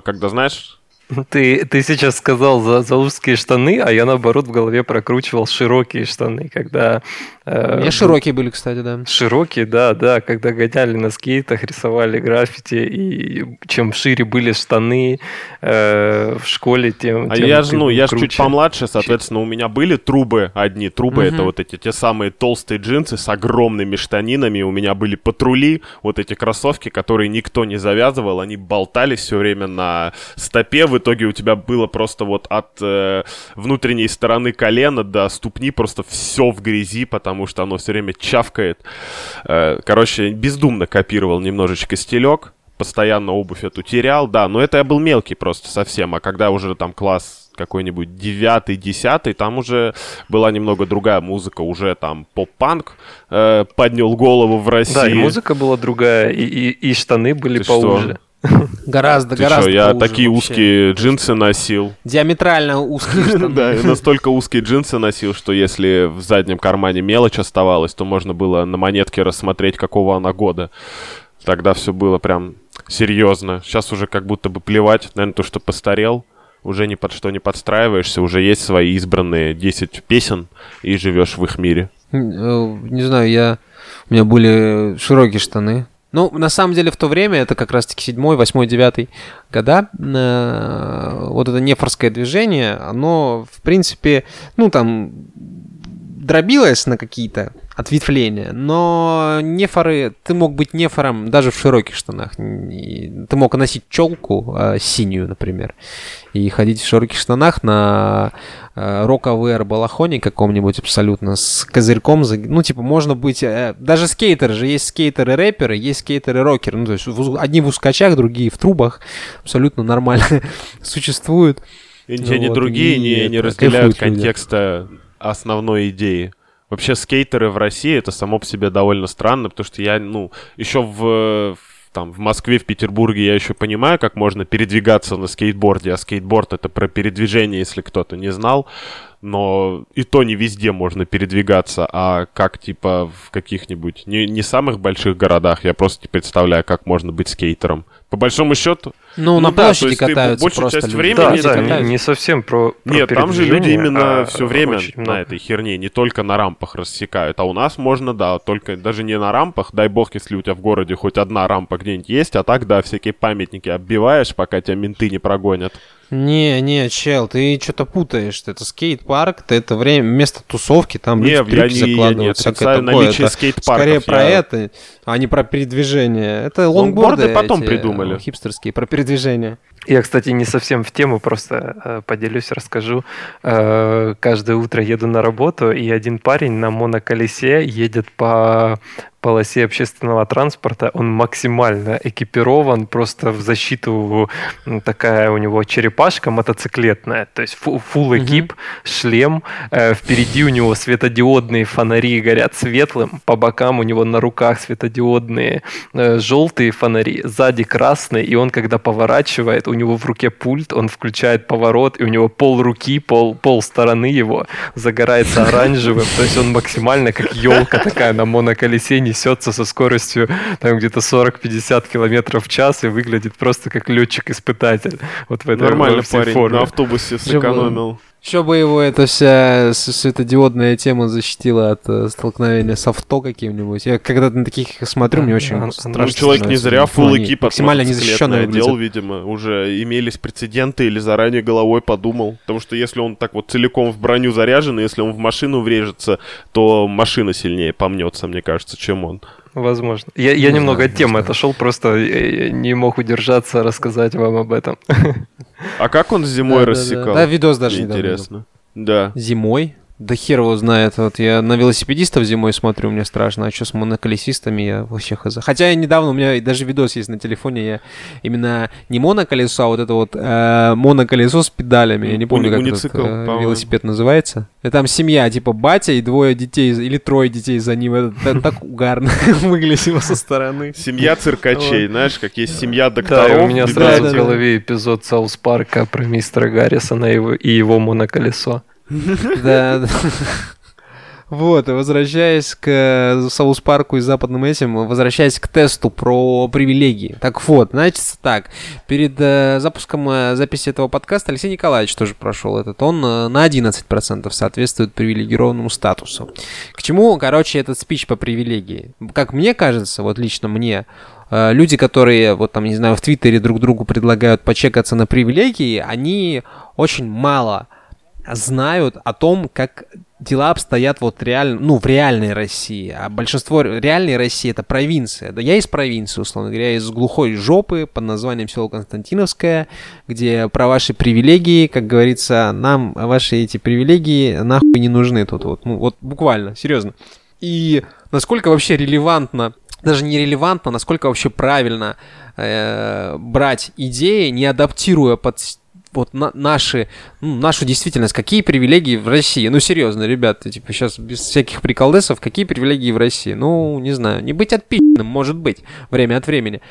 Когда, знаешь, ты, ты сейчас сказал за, за узкие штаны, а я наоборот в голове прокручивал широкие штаны, когда... Э, У меня широкие были, кстати, да. Широкие, да, да, когда гоняли на скейтах, рисовали граффити, и чем шире были штаны э, в школе, тем... А тем я же, ну, я же чуть помладше, соответственно, у меня были трубы одни, трубы угу. это вот эти, те самые толстые джинсы с огромными штанинами, у меня были патрули, вот эти кроссовки, которые никто не завязывал, они болтались все время на стопе, вы итоге у тебя было просто вот от э, внутренней стороны колена до ступни просто все в грязи, потому что оно все время чавкает. Э, короче, бездумно копировал немножечко стилек, постоянно обувь эту терял, да, но это я был мелкий просто совсем, а когда уже там класс какой-нибудь девятый, десятый, там уже была немного другая музыка, уже там поп-панк э, поднял голову в России. Да, и музыка была другая, и, и, и штаны были Ты поуже. Что? Гораздо, Ты гораздо. Что, я такие вообще. узкие джинсы носил. Диаметрально узкие. Да, настолько узкие джинсы носил, что если в заднем кармане мелочь оставалась, то можно было на монетке рассмотреть, какого она года. Тогда все было прям серьезно. Сейчас уже как будто бы плевать, наверное, то, что постарел. Уже ни под что не подстраиваешься, уже есть свои избранные 10 песен, и живешь в их мире. Э, не знаю, я... У меня были широкие штаны, ну, на самом деле, в то время, это как раз-таки седьмой, восьмой, девятый года, э, вот это нефорское движение, оно, в принципе, ну, там, дробилось на какие-то ответвления, но нефоры, ты мог быть нефором даже в широких штанах. Ты мог носить челку э, синюю, например, и ходить в широких штанах на э, рок-авэр балахоне каком-нибудь абсолютно с козырьком. Ну, типа, можно быть... Э, даже скейтеры же, есть скейтеры-рэперы, есть скейтеры-рокеры. Ну, то есть одни в ускачах, другие в трубах. Абсолютно нормально существуют. И те, ни вот, другие и не, не разделяют контекста основной идеи. Вообще скейтеры в России это само по себе довольно странно, потому что я, ну, еще в, там в Москве, в Петербурге я еще понимаю, как можно передвигаться на скейтборде, а скейтборд это про передвижение, если кто-то не знал но и то не везде можно передвигаться, а как, типа, в каких-нибудь, не, не самых больших городах, я просто не представляю, как можно быть скейтером. По большому счету... Ну, на да, площади катаются большую просто часть люди. времени... Да, не да, не, не совсем про, про Нет, там же люди именно а все время очень на много. этой херне, не только на рампах рассекают, а у нас можно, да, только даже не на рампах, дай бог, если у тебя в городе хоть одна рампа где-нибудь есть, а так, да, всякие памятники оббиваешь, пока тебя менты не прогонят. Не, не, чел, ты что-то путаешь. Это скейт-парк, ты это время, место тусовки, там Не, люди я не- я не закладывают, всякое такое. Это Скорее про я- это, а не про передвижение. Это Лонгборды лонгборды потом эти, придумали. э, хипстерские, про передвижение. Я, кстати, не совсем в тему, просто э, поделюсь, расскажу. Э, каждое утро еду на работу, и один парень на моноколесе едет по полосе общественного транспорта. Он максимально экипирован, просто в защиту такая у него черепашка мотоциклетная, то есть full экип, шлем. Э, впереди у него светодиодные фонари горят светлым, по бокам у него на руках светодиодные э, желтые фонари, сзади красные, и он, когда поворачивает, у него в руке пульт, он включает поворот, и у него пол руки, пол, пол стороны его загорается оранжевым, то есть он максимально как елка такая на моноколесе несется со скоростью там где-то 40-50 километров в час и выглядит просто как летчик-испытатель. Вот в этой Нормально парень форме. на автобусе сэкономил. Еще бы его эта вся светодиодная тема защитила от э, столкновения с авто каким-нибудь. Я когда на таких смотрю, мне очень Да, страшно. Ну, человек не зря Ну, они экип максимально делал, выглядят. видимо. Уже имелись прецеденты или заранее головой подумал. Потому что если он так вот целиком в броню заряжен, и если он в машину врежется, то машина сильнее помнется, мне кажется, чем он. Возможно. Я, я Не немного знаю, от темы отошел, просто э, не мог удержаться рассказать вам об этом. А как он зимой Да, да, да. рассекал? Да, видос даже. Интересно. Да. Зимой? Да хер его знает. Вот я на велосипедистов зимой смотрю, мне страшно. А что с моноколесистами, я вообще хз. Хотя я недавно, у меня даже видос есть на телефоне, я именно не моноколесо, а вот это вот э, моноколесо с педалями. Я не помню, как этот э, велосипед называется. И там семья, типа батя и двое детей, или трое детей за ним. Это так- угарно выглядело со стороны. Семья циркачей, знаешь, как есть семья Да, докторов. и у меня сразу да, в да. голове эпизод Саус Парка про мистера Гаррисона и его моноколесо. Да. Вот, возвращаясь к э, Саус Парку и западным этим, возвращаясь к тесту про привилегии. Так вот, значит так, перед э, запуском э, записи этого подкаста Алексей Николаевич тоже прошел этот. Он э, на 11% соответствует привилегированному статусу. К чему, короче, этот спич по привилегии? Как мне кажется, вот лично мне, э, люди, которые, вот там, не знаю, в Твиттере друг другу предлагают почекаться на привилегии, они очень мало знают о том, как дела обстоят вот реально, ну, в реальной России. А большинство реальной России это провинция. Да я из провинции, условно говоря, из глухой жопы под названием село Константиновское, где про ваши привилегии, как говорится, нам ваши эти привилегии нахуй не нужны тут вот. Ну, вот буквально, серьезно. И насколько вообще релевантно даже не релевантно, насколько вообще правильно э, брать идеи, не адаптируя под вот на- наши, ну, нашу действительность, какие привилегии в России? Ну, серьезно, ребята, типа, сейчас без всяких приколдесов, какие привилегии в России? Ну, не знаю, не быть отпи***ным, может быть, время от времени.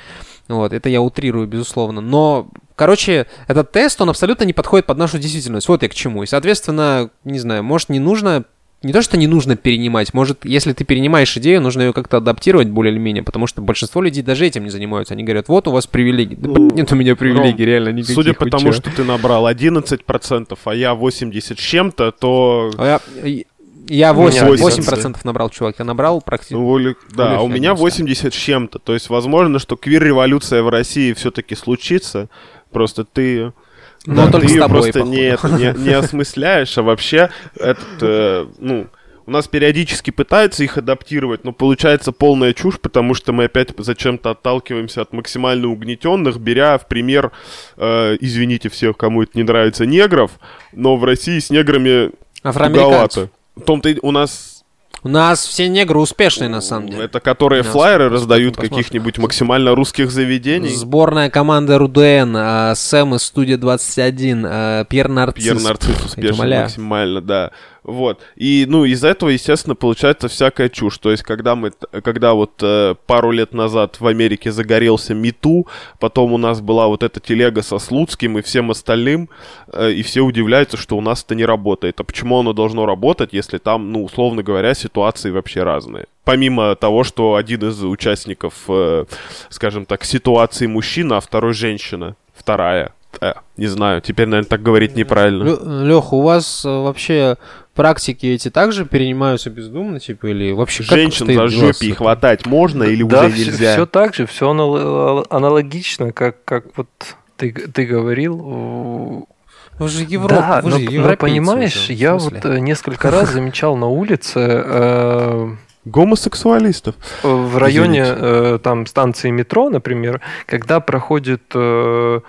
Вот, это я утрирую, безусловно. Но, короче, этот тест, он абсолютно не подходит под нашу действительность. Вот я к чему. И, соответственно, не знаю, может, не нужно не то, что не нужно перенимать, может, если ты перенимаешь идею, нужно ее как-то адаптировать более или менее, потому что большинство людей даже этим не занимаются. Они говорят, вот у вас привилегии. Да, блин, нет у меня привилегий, Ром, реально никаких. Судя по тому, что ты набрал 11%, а я 80 с чем-то, то... А Я, я У меня 8%, 11. 8% набрал, чувак, я набрал практически. Ну, воли- да, у меня фигня, 80 с чем-то. То есть, возможно, что квир-революция в России все-таки случится. Просто ты... Но да, только ты с тобой, просто походу. не, это, не, не осмысляешь, а вообще этот, э, ну, у нас периодически пытаются их адаптировать, но получается полная чушь, потому что мы опять зачем-то отталкиваемся от максимально угнетенных, беря в пример, э, извините всех, кому это не нравится, негров, но в России с неграми Афроамериканцев. В том-то у нас У нас все негры успешные, на самом деле. это которые флайеры раздают каких-нибудь максимально русских заведений. Сборная команда РУДН, а, Сэм из студии 21, а, Пьер Нарцисс. Пьер Нарцисс умоляю. максимально, да. Вот. И, ну, из этого, естественно, получается всякая чушь. То есть, когда мы, когда вот э, пару лет назад в Америке загорелся Мету, потом у нас была вот эта телега со Слуцким и всем остальным, э, и все удивляются, что у нас это не работает. А почему оно должно работать, если там, ну, условно говоря, ситуации вообще разные? Помимо того, что один из участников, э, скажем так, ситуации мужчина, а второй женщина, вторая. Э, не знаю, теперь, наверное, так говорить неправильно. Леха, у вас э, вообще практики эти также перенимаются бездумно, типа, или вообще как Женщин за дело с жопе и хватать можно или да, уже нельзя? Все, так же, все аналогично, как, как вот ты, ты говорил. Вы же Европа, да, вы но, же но понимаешь, уже, я вот э, несколько раз замечал на улице э, Гомосексуалистов. в районе э, там станции метро, например, когда проходит э,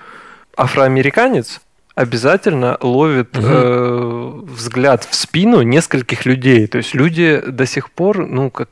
афроамериканец, обязательно ловит э, взгляд в спину нескольких людей. То есть люди до сих пор, ну, как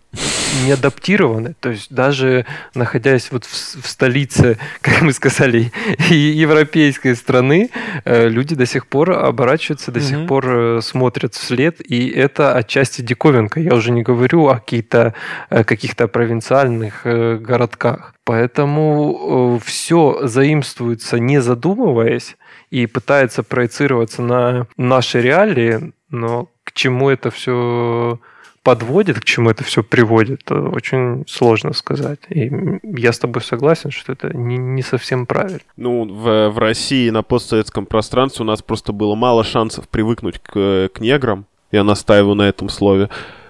не адаптированы. То есть даже находясь вот в, в столице, как мы сказали, и- европейской страны, э, люди до сих пор оборачиваются, до сих Мгм. пор э, смотрят вслед, и это отчасти диковинка. Я уже не говорю о каких-то э, каких-то провинциальных городках. Поэтому все заимствуется не задумываясь и пытается проецироваться на наши реалии, но к чему это все подводит, к чему это все приводит, очень сложно сказать. И я с тобой согласен, что это не, не совсем правильно. Ну, в, в России на постсоветском пространстве у нас просто было мало шансов привыкнуть к, к неграм. Я настаиваю на этом слове.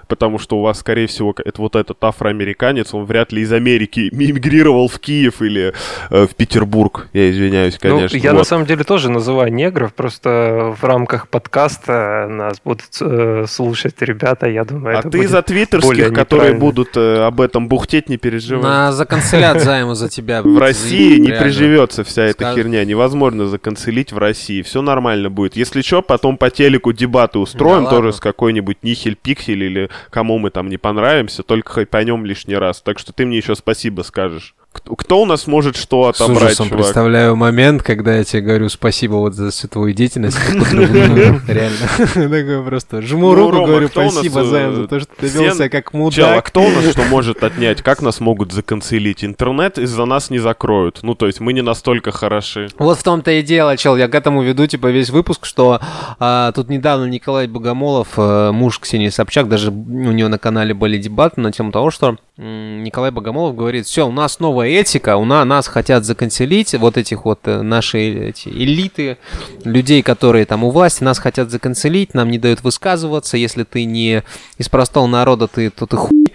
Потому что у вас, скорее всего, это вот этот афроамериканец, он вряд ли из Америки мигрировал в Киев или э, в Петербург. Я извиняюсь, конечно. Ну, я Вот. на самом деле тоже называю негров, просто в рамках подкаста нас будут э, слушать ребята, я думаю, А это ты за твиттерских, которые будут э, об этом бухтеть, не переживай. На законцелят займу за тебя. В России не приживется вся эта херня. Невозможно законцелить в России. Все нормально будет. Если что, потом по телеку дебаты устроим тоже с какой-нибудь Нихель Пиксель или кому мы там не понравимся, только хайпанем лишний раз. Так что ты мне еще спасибо скажешь. Кто, у нас может что С отобрать, ужасом чувак? представляю момент, когда я тебе говорю спасибо вот за всю твою деятельность. Реально. Такой просто жму Ну, руку, говорю спасибо, э, Займ, за то, что ты вел себя как Чел, а мудак. кто у нас что может отнять? Как нас могут законцелить? Интернет из-за нас не закроют. Ну, то есть мы не настолько хороши. Вот в том-то и дело, чел, я к этому веду, типа, весь выпуск, что а, тут недавно Николай Богомолов, э, муж Ксении Собчак, даже у него на канале были дебаты на тему того, что Николай Богомолов говорит, все, у нас новая этика, у нас, нас хотят законцелить, вот этих вот э, наши эти элиты, людей, которые там у власти, нас хотят законцелить, нам не дают высказываться, если ты не из простого народа, ты, то ты хуй.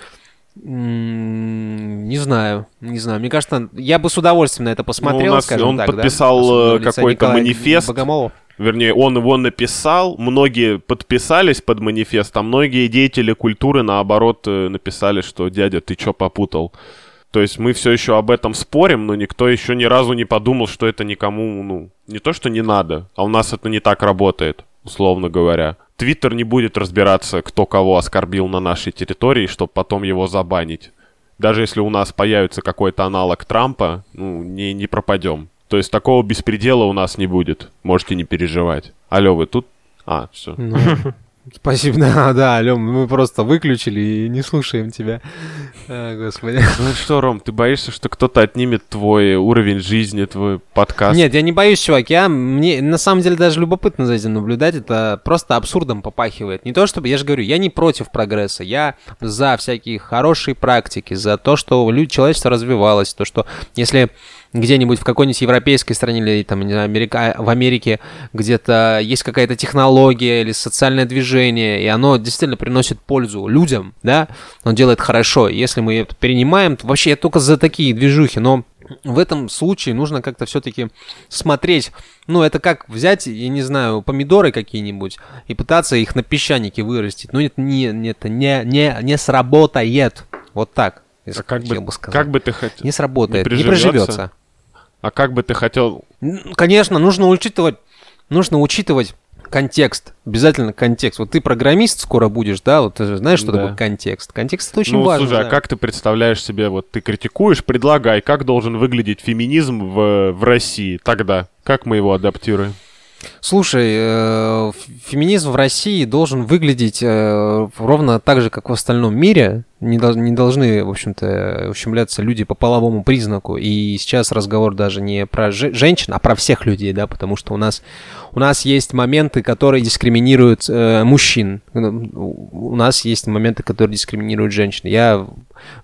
М, Не знаю, не знаю. Мне кажется, я бы с удовольствием на это посмотрел, Ну, у нас- скажем он так, да. подписал, Особенно э, какой-то манифест. Богомолова. Вернее, он его написал, многие подписались под манифест, а многие деятели культуры, наоборот, э, написали, что «дядя, ты чё попутал?» То есть мы все еще об этом спорим, но никто еще ни разу не подумал, что это никому, ну, не то, что не надо, а у нас это не так работает, условно говоря. Твиттер не будет разбираться, кто кого оскорбил на нашей территории, чтобы потом его забанить. Даже если у нас появится какой-то аналог Трампа, ну, не, не пропадем. То есть такого беспредела у нас не будет. Можете не переживать. Алло, вы тут? А, все. Ну, Спасибо, да, да, Лём, мы просто выключили и не слушаем тебя. А, Господи. Ну что, Ром, ты боишься, что кто-то отнимет твой уровень жизни, твой подкаст? Нет, я не боюсь, чувак. Я, мне на самом деле даже любопытно за этим наблюдать. Это просто абсурдом попахивает. Не то чтобы, я же говорю, я не против прогресса. Я за всякие хорошие практики, за то, что лю- человечество развивалось, то, что если где-нибудь в какой-нибудь европейской стране или там, не знаю, Америка, в Америке где-то есть какая-то технология или социальное движение, и оно действительно приносит пользу людям, да, он делает хорошо. Если мы это перенимаем, то вообще я только за такие движухи, но в этом случае нужно как-то все-таки смотреть. Ну, это как взять, я не знаю, помидоры какие-нибудь и пытаться их на песчанике вырастить. Ну, это не, не, это не, не, не сработает. Вот так. А как бы, бы сказать. как бы ты хотел... Не сработает, не, приживется? приживется. А как бы ты хотел... Конечно, нужно учитывать, нужно учитывать контекст, обязательно контекст. Вот ты программист скоро будешь, да, вот ты же знаешь, что Да. такое контекст. Контекст это очень ну, важно. слушай, да. а как ты представляешь себе, вот ты критикуешь, предлагай, как должен выглядеть феминизм в, в России тогда? Как мы его адаптируем? Слушай, э, феминизм в России должен выглядеть э, ровно так же, как в остальном мире. Не, дол- не должны, в общем-то, ущемляться люди по половому признаку. И сейчас разговор даже не про же- женщин, а про всех людей, да, потому что у нас, у нас есть моменты, которые дискриминируют э, мужчин. У нас есть моменты, которые дискриминируют женщин. Я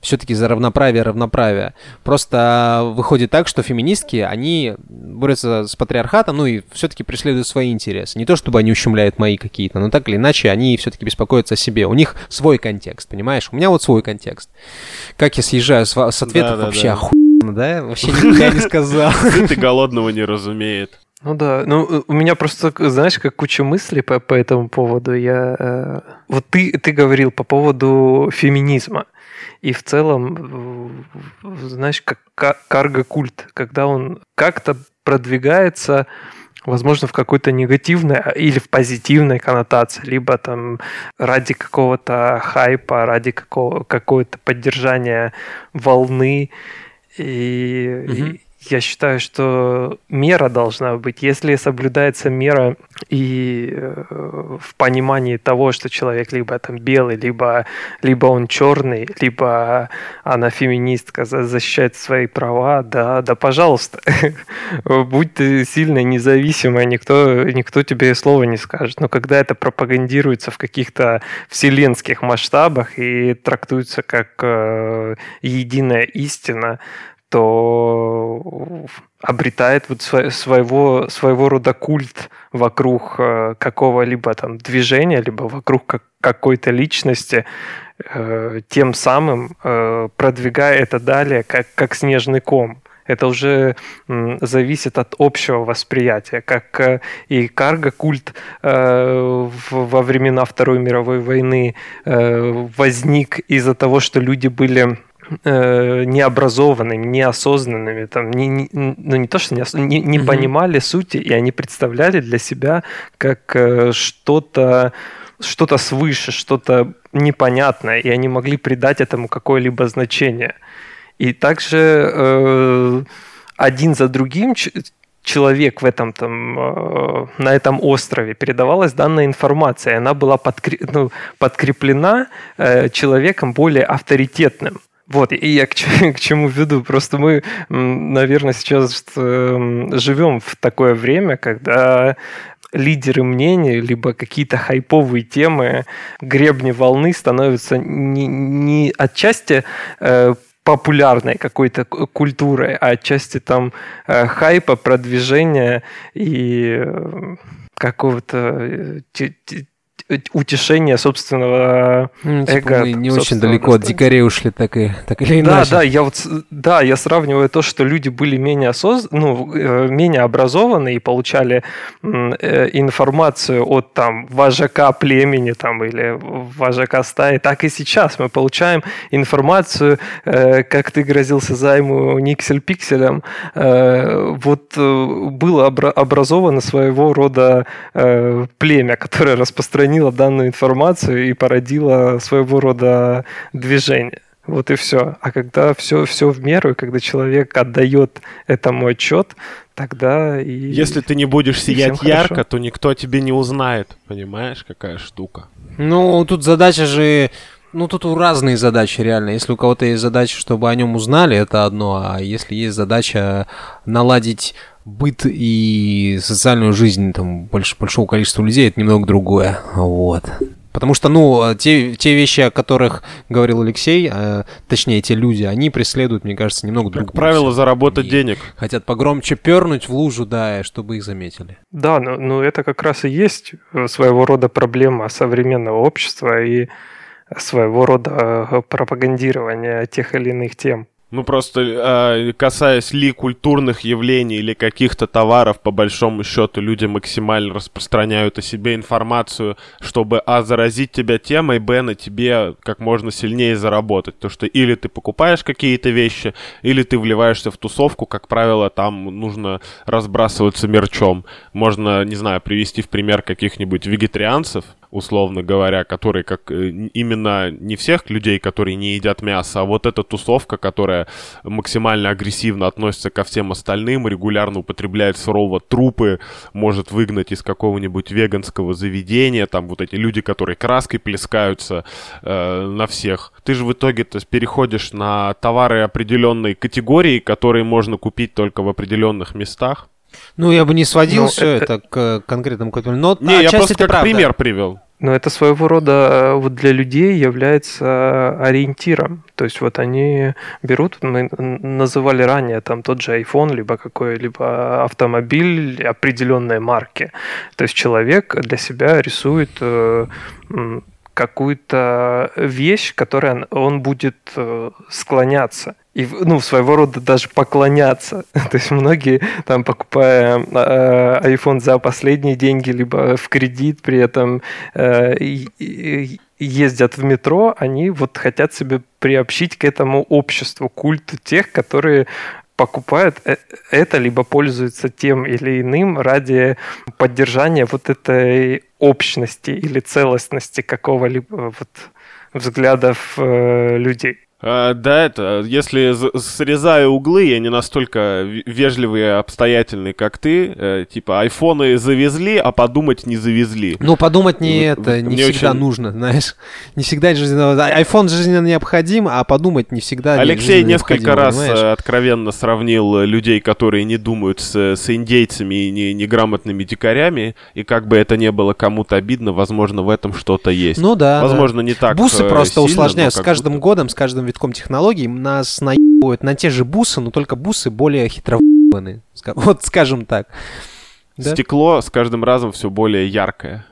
все-таки за равноправие, равноправие. Просто выходит так, что феминистки, они борются с патриархатом, ну и все-таки преследуют свои интересы. Не то, чтобы они ущемляют мои какие-то, но так или иначе они все-таки беспокоятся о себе. У них свой контекст, понимаешь? У меня вот свой контекст. Как я съезжаю с, с ответов, Да, да, вообще да. охуенно, да? Вообще никогда не сказал. Ты голодного не разумеет. Ну да, ну у меня просто, знаешь, как куча мыслей по, по этому поводу. Я э, вот ты ты говорил по поводу феминизма и в целом, э, знаешь, как ка- карго-культ, когда он как-то продвигается, возможно, в какой-то негативной а, или в позитивной коннотации, либо там ради какого-то хайпа, ради какого какого-то поддержания волны и, Мгм. и я считаю, что мера должна быть. Если соблюдается мера и э, в понимании того, что человек либо там белый, либо, либо он черный, либо она феминистка, за- защищает свои права, да, да, пожалуйста. Будь ты сильной, независимой, никто, никто тебе слова не скажет. Но когда это пропагандируется в каких-то вселенских масштабах и трактуется как э, единая истина, то обретает вот сво- своего, своего рода культ вокруг э, какого-либо там движения, либо вокруг как- какой-то личности, э, тем самым э, продвигая это далее как, как снежный ком. Это уже зависит от общего восприятия. Как и карго-культ во времена Второй мировой войны возник из-за того, что люди были э, необразованными, неосознанными, там, не, не- ну не то, что не, не, не понимали сути, и они представляли для себя как э, что-то что-то свыше, что-то непонятное, и они могли придать этому какое-либо значение. И также э, один за другим человек в этом там э, на этом острове передавалась данная информация, и она была подкре- ну, подкреплена э, человеком более авторитетным. Вот, и я к, к чему веду. Просто мы, наверное, сейчас эм, живем в такое время, когда лидеры мнений, либо какие-то хайповые темы, гребни волны становятся не, не отчасти э, популярной какой-то культурой, а отчасти там э, хайпа, продвижения и э, какого-то те- те- утешения собственного Ну, типа эго, мы не очень далеко от дикарей ушли, так и, так или Да, иначе. да, я вот, да, я сравниваю то, что люди были менее осоз... ну, э, менее образованы и получали э, информацию от там вожака племени там или вожака стаи, так и сейчас мы получаем информацию, э, как ты грозился займу Никсель Пикселем, э, вот было обра- образовано своего рода племя, которое распространило данную информацию и породило своего рода движение. Вот и все. А когда все, все в меру, и когда человек отдает этому отчет, тогда и... Если ты не будешь сиять хорошо. ярко, то никто о тебе не узнает. Понимаешь, какая штука? Ну, тут задача же... Ну, тут у разные задачи, реально. Если у кого-то есть задача, чтобы о нем узнали, это одно. А если есть задача наладить быт и социальную жизнь там, больше, большого количества людей, это немного другое. Вот. Потому что, ну, те, те вещи, о которых говорил Алексей, э, точнее, те люди, они преследуют, мне кажется, немного другую. Как правило, заработать И денег. Хотят погромче пернуть в лужу, да, чтобы их заметили. Да, но, но это как раз и есть своего рода проблема современного общества и своего рода э, пропагандирования тех или иных тем. Ну, просто э, касаясь ли культурных явлений или каких-то товаров, по большому счету, люди максимально распространяют о себе информацию, чтобы, а, заразить тебя темой, б, на тебе как можно сильнее заработать. То, что или ты покупаешь какие-то вещи, или ты вливаешься в тусовку, как правило, там нужно разбрасываться мерчом. Можно, не знаю, привести в пример каких-нибудь вегетарианцев. Условно говоря, которые как э, именно не всех людей, которые не едят мясо, а вот эта тусовка, которая максимально агрессивно относится ко всем остальным, регулярно употребляет сурово трупы, может выгнать из какого-нибудь веганского заведения, там вот эти люди, которые краской плескаются э, на всех. Ты же в итоге то есть, переходишь на товары определенной категории, которые можно купить только в определенных местах. Ну, я бы не сводил Ну, все это- это к конкретному какому Но Не, я отчасти просто это как правда. пример привел. Но это своего рода э, вот для людей является ориентиром. То есть вот они берут, мы называли ранее там тот же iPhone, либо какой-либо автомобиль определенной марки. То есть человек для себя рисует э, какую-то вещь, которой он- будет э, склоняться. И, ну, своего рода даже поклоняться. То есть многие, там, покупая э, iPhone за последние деньги, либо в кредит, при этом э, ездят в метро, они вот хотят себя приобщить к этому обществу, культу тех, которые покупают э- это, либо пользуются тем или иным ради поддержания вот этой общности или целостности какого-либо вот взглядов э, людей. А, да, это, если срезаю углы, я не настолько вежливый и обстоятельный, как ты. Э, типа, айфоны завезли, а подумать не завезли. Ну, подумать не это, не мне всегда очень- нужно, знаешь. Не всегда жизненно... iPhone жизненно необходим, а подумать не всегда Алексей несколько раз понимаешь? э, откровенно сравнил э, людей, которые не думают с, с индейцами и не- неграмотными дикарями, и как бы это не было кому-то обидно, возможно, в этом что-то есть. Ну да, да. Возможно, не так Бусы э, просто сильно, усложняют. С каждым будто. годом, с каждым витком технологий нас наебывают на те же бусы, но только бусы более хитрованы. Вот скажем так. Да? Стекло с каждым разом все более яркое.